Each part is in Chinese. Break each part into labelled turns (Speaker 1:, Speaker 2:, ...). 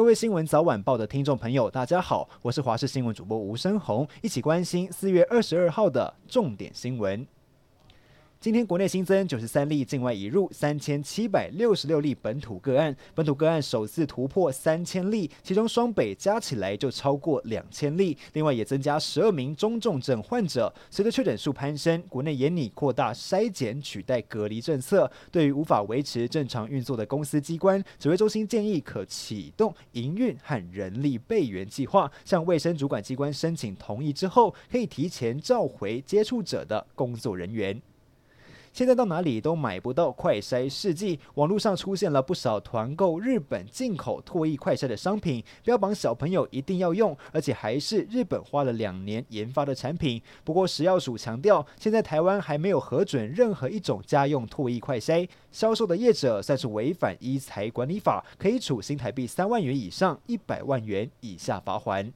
Speaker 1: 各位新闻早晚报的听众朋友，大家好，我是华视新闻主播吴生红，一起关心四月二十二号的重点新闻。今天国内新增九十三例境外移入，三千七百六十六例本土个案，本土个案首次突破三千例，其中双北加起来就超过两千例。另外也增加十二名中重症患者。随着确诊数攀升，国内严拟扩大筛检取代隔离政策。对于无法维持正常运作的公司机关，指挥中心建议可启动营运和人力备援计划，向卫生主管机关申请同意之后，可以提前召回接触者的工作人员。现在到哪里都买不到快筛试剂，网络上出现了不少团购日本进口唾液快筛的商品，标榜小朋友一定要用，而且还是日本花了两年研发的产品。不过食药署强调，现在台湾还没有核准任何一种家用唾液快筛，销售的业者算是违反医材管理法，可以处新台币三万元以上一百万元以下罚款。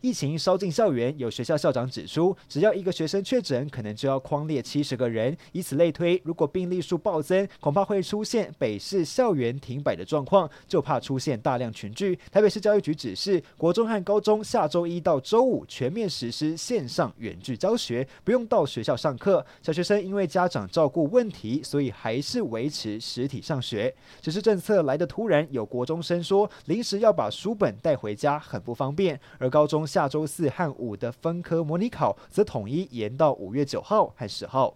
Speaker 1: 疫情烧进校园，有学校校长指出，只要一个学生确诊，可能就要框列七十个人。以此类推，如果病例数暴增，恐怕会出现北市校园停摆的状况，就怕出现大量群聚。台北市教育局指示，国中和高中下周一到周五全面实施线上远距教学，不用到学校上课。小学生因为家长照顾问题，所以还是维持实体上学。只是政策来得突然，有国中生说，临时要把书本带回家很不方便，而高中。下周四和五的分科模拟考则统一延到五月九号和十号。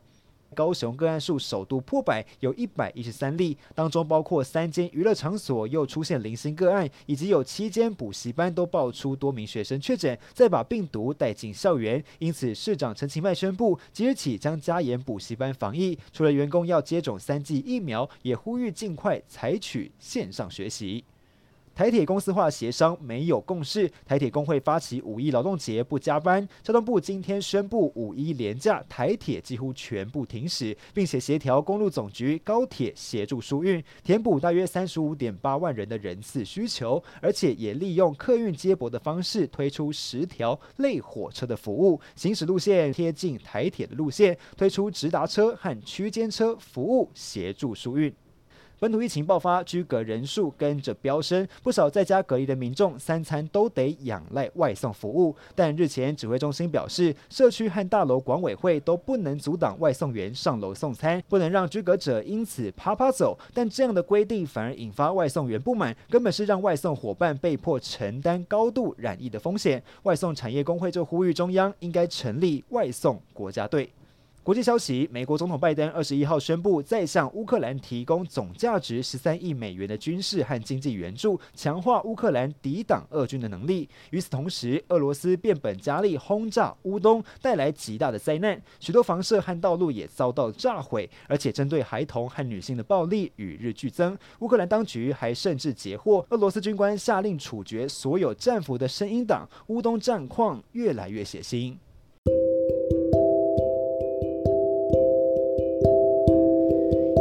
Speaker 1: 高雄个案数首度破百，有一百一十三例，当中包括三间娱乐场所又出现零星个案，以及有七间补习班都爆出多名学生确诊，再把病毒带进校园。因此，市长陈其迈宣布，即日起将加严补习班防疫，除了员工要接种三剂疫苗，也呼吁尽快采取线上学习。台铁公司化协商没有共识，台铁工会发起五一劳动节不加班。交通部今天宣布五一连假，台铁几乎全部停驶，并且协调公路总局、高铁协助疏运，填补大约三十五点八万人的人次需求，而且也利用客运接驳的方式推出十条类火车的服务，行驶路线贴近台铁的路线，推出直达车和区间车服务协助疏运。本土疫情爆发，居隔人数跟着飙升，不少在家隔离的民众三餐都得仰赖外送服务。但日前指挥中心表示，社区和大楼管委会都不能阻挡外送员上楼送餐，不能让居隔者因此趴趴走。但这样的规定反而引发外送员不满，根本是让外送伙伴被迫承担高度染疫的风险。外送产业工会就呼吁中央应该成立外送国家队。国际消息：美国总统拜登二十一号宣布，再向乌克兰提供总价值十三亿美元的军事和经济援助，强化乌克兰抵挡俄军的能力。与此同时，俄罗斯变本加厉轰炸乌东，带来极大的灾难，许多房舍和道路也遭到炸毁，而且针对孩童和女性的暴力与日俱增。乌克兰当局还甚至截获俄罗斯军官下令处决所有战俘的声音档。乌东战况越来越血腥。